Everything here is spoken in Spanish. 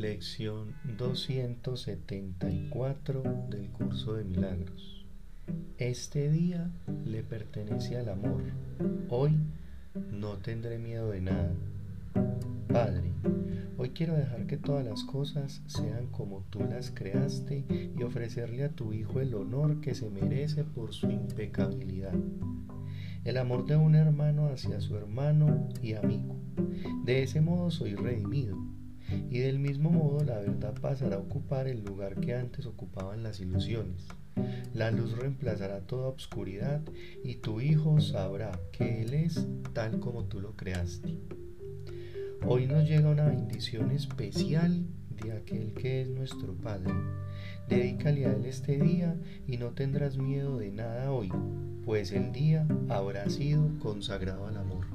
Lección 274 del curso de milagros. Este día le pertenece al amor. Hoy no tendré miedo de nada. Padre, hoy quiero dejar que todas las cosas sean como tú las creaste y ofrecerle a tu Hijo el honor que se merece por su impecabilidad. El amor de un hermano hacia su hermano y amigo. De ese modo soy redimido y del mismo modo la verdad pasará a ocupar el lugar que antes ocupaban las ilusiones. La luz reemplazará toda obscuridad y tu Hijo sabrá que Él es tal como tú lo creaste. Hoy nos llega una bendición especial de aquel que es nuestro Padre. Dedícale a Él este día y no tendrás miedo de nada hoy, pues el día habrá sido consagrado al amor.